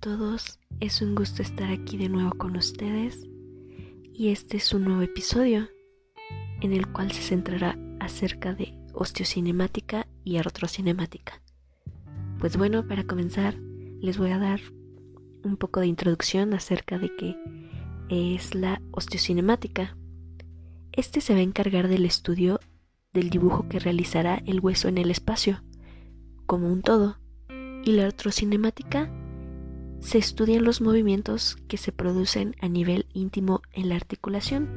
todos, es un gusto estar aquí de nuevo con ustedes y este es un nuevo episodio en el cual se centrará acerca de osteocinemática y artrocinemática. Pues bueno, para comenzar les voy a dar un poco de introducción acerca de qué es la osteocinemática. Este se va a encargar del estudio del dibujo que realizará el hueso en el espacio, como un todo, y la artrocinemática se estudian los movimientos que se producen a nivel íntimo en la articulación.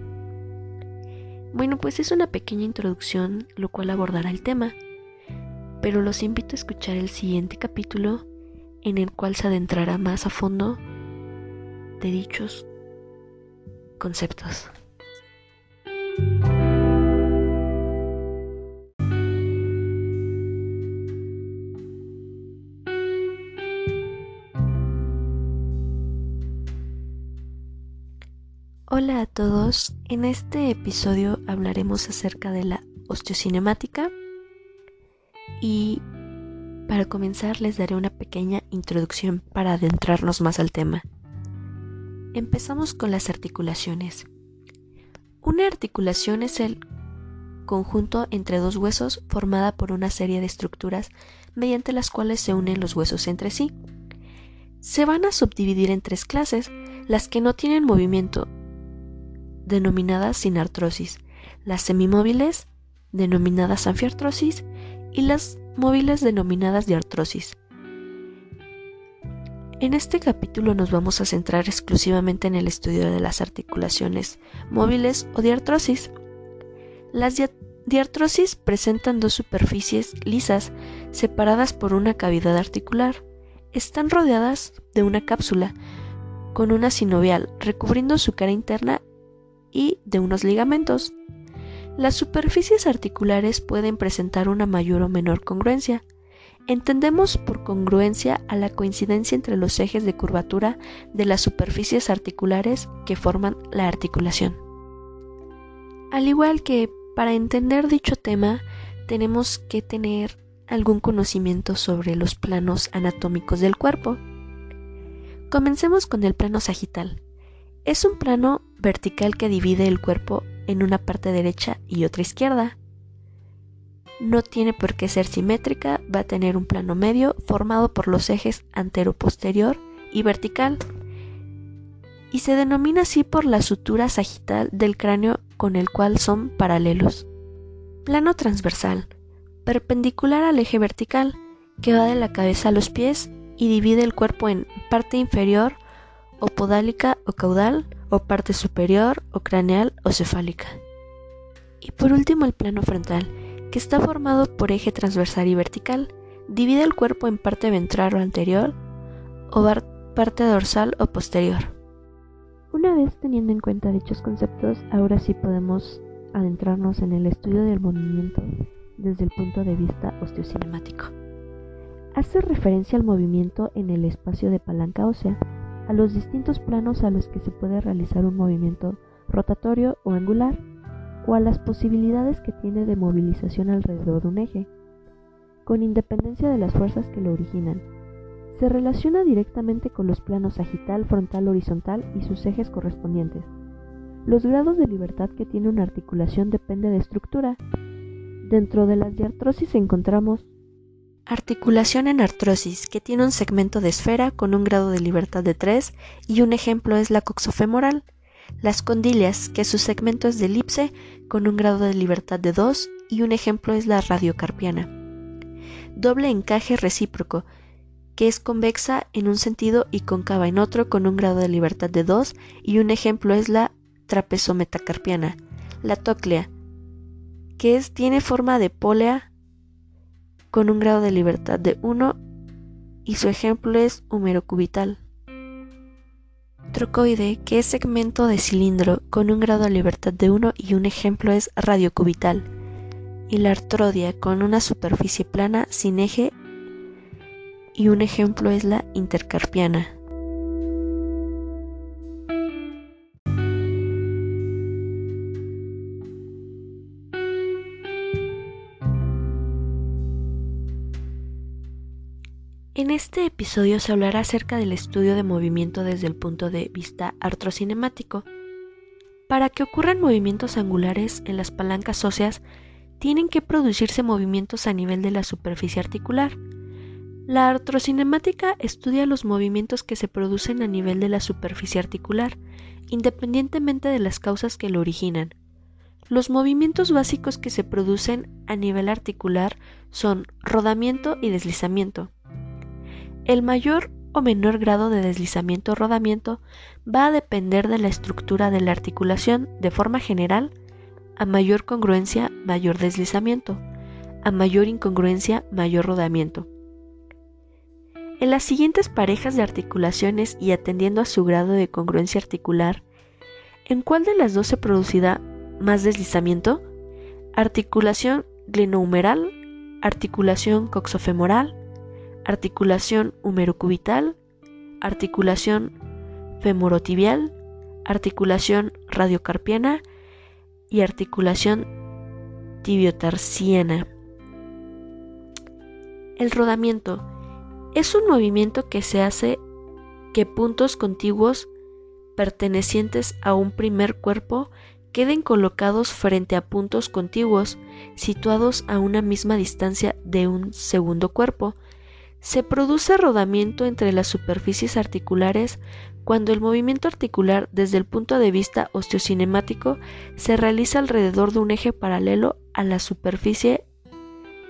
Bueno, pues es una pequeña introducción lo cual abordará el tema, pero los invito a escuchar el siguiente capítulo en el cual se adentrará más a fondo de dichos conceptos. Hola a todos, en este episodio hablaremos acerca de la osteocinemática y para comenzar les daré una pequeña introducción para adentrarnos más al tema. Empezamos con las articulaciones. Una articulación es el conjunto entre dos huesos formada por una serie de estructuras mediante las cuales se unen los huesos entre sí. Se van a subdividir en tres clases, las que no tienen movimiento denominadas sin artrosis, las semimóviles, denominadas anfiartrosis, y las móviles denominadas diartrosis. En este capítulo nos vamos a centrar exclusivamente en el estudio de las articulaciones móviles o diartrosis. Las diartrosis presentan dos superficies lisas separadas por una cavidad articular. Están rodeadas de una cápsula con una sinovial recubriendo su cara interna y de unos ligamentos. Las superficies articulares pueden presentar una mayor o menor congruencia. Entendemos por congruencia a la coincidencia entre los ejes de curvatura de las superficies articulares que forman la articulación. Al igual que para entender dicho tema tenemos que tener algún conocimiento sobre los planos anatómicos del cuerpo. Comencemos con el plano sagital. Es un plano vertical que divide el cuerpo en una parte derecha y otra izquierda. No tiene por qué ser simétrica, va a tener un plano medio formado por los ejes antero-posterior y vertical, y se denomina así por la sutura sagital del cráneo con el cual son paralelos. Plano transversal, perpendicular al eje vertical, que va de la cabeza a los pies y divide el cuerpo en parte inferior o podálica o caudal, o parte superior o craneal o cefálica. Y por último el plano frontal, que está formado por eje transversal y vertical, divide el cuerpo en parte ventral o anterior o parte dorsal o posterior. Una vez teniendo en cuenta dichos conceptos, ahora sí podemos adentrarnos en el estudio del movimiento desde el punto de vista osteocinemático. Hace referencia al movimiento en el espacio de palanca ósea, a los distintos planos a los que se puede realizar un movimiento rotatorio o angular, o a las posibilidades que tiene de movilización alrededor de un eje, con independencia de las fuerzas que lo originan. Se relaciona directamente con los planos sagital, frontal, horizontal y sus ejes correspondientes. Los grados de libertad que tiene una articulación depende de estructura. Dentro de las diartrosis encontramos Articulación en artrosis, que tiene un segmento de esfera con un grado de libertad de 3 y un ejemplo es la coxofemoral. Las condilias, que su segmento es de elipse con un grado de libertad de 2 y un ejemplo es la radiocarpiana. Doble encaje recíproco, que es convexa en un sentido y cóncava en otro con un grado de libertad de 2 y un ejemplo es la trapezometacarpiana. La tóclea, que es, tiene forma de polea con un grado de libertad de 1 y su ejemplo es humerocubital. Trocoide, que es segmento de cilindro con un grado de libertad de 1 y un ejemplo es radiocubital. Y la artrodia, con una superficie plana sin eje y un ejemplo es la intercarpiana. En este episodio se hablará acerca del estudio de movimiento desde el punto de vista artrocinemático. Para que ocurran movimientos angulares en las palancas óseas, tienen que producirse movimientos a nivel de la superficie articular. La artrocinemática estudia los movimientos que se producen a nivel de la superficie articular, independientemente de las causas que lo originan. Los movimientos básicos que se producen a nivel articular son rodamiento y deslizamiento. El mayor o menor grado de deslizamiento o rodamiento va a depender de la estructura de la articulación de forma general. A mayor congruencia, mayor deslizamiento. A mayor incongruencia, mayor rodamiento. En las siguientes parejas de articulaciones y atendiendo a su grado de congruencia articular, ¿en cuál de las dos se producirá más deslizamiento, articulación glenohumeral, articulación coxofemoral, articulación humerocubital, articulación femorotibial, articulación radiocarpiana y articulación tibiotarsiana. El rodamiento es un movimiento que se hace que puntos contiguos pertenecientes a un primer cuerpo queden colocados frente a puntos contiguos situados a una misma distancia de un segundo cuerpo. Se produce rodamiento entre las superficies articulares cuando el movimiento articular desde el punto de vista osteocinemático se realiza alrededor de un eje paralelo a la superficie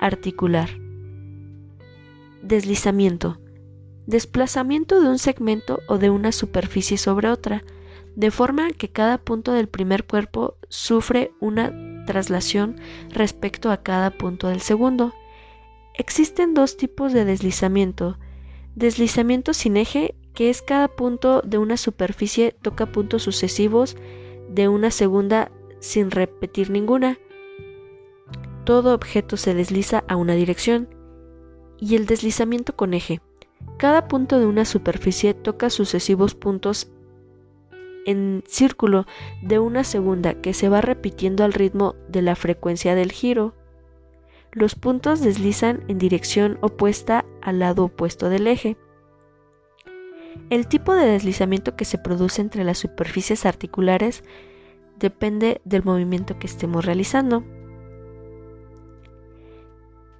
articular. Deslizamiento. Desplazamiento de un segmento o de una superficie sobre otra de forma que cada punto del primer cuerpo sufre una traslación respecto a cada punto del segundo. Existen dos tipos de deslizamiento. Deslizamiento sin eje, que es cada punto de una superficie toca puntos sucesivos de una segunda sin repetir ninguna. Todo objeto se desliza a una dirección. Y el deslizamiento con eje. Cada punto de una superficie toca sucesivos puntos en círculo de una segunda que se va repitiendo al ritmo de la frecuencia del giro. Los puntos deslizan en dirección opuesta al lado opuesto del eje. El tipo de deslizamiento que se produce entre las superficies articulares depende del movimiento que estemos realizando.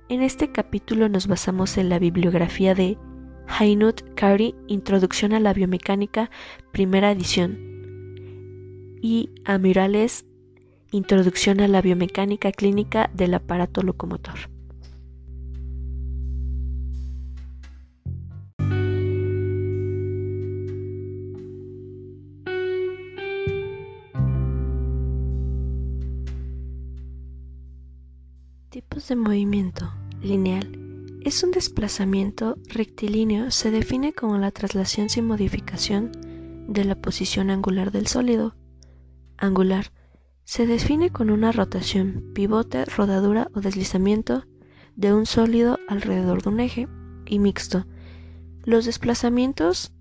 En este capítulo nos basamos en la bibliografía de Hainut Kari, Introducción a la Biomecánica, primera edición, y Amirales, Introducción a la biomecánica clínica del aparato locomotor. Tipos de movimiento lineal. Es un desplazamiento rectilíneo, se define como la traslación sin modificación de la posición angular del sólido angular. Se define con una rotación, pivote, rodadura o deslizamiento de un sólido alrededor de un eje y mixto. Los desplazamientos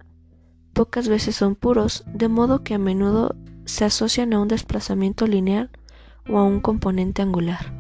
pocas veces son puros, de modo que a menudo se asocian a un desplazamiento lineal o a un componente angular.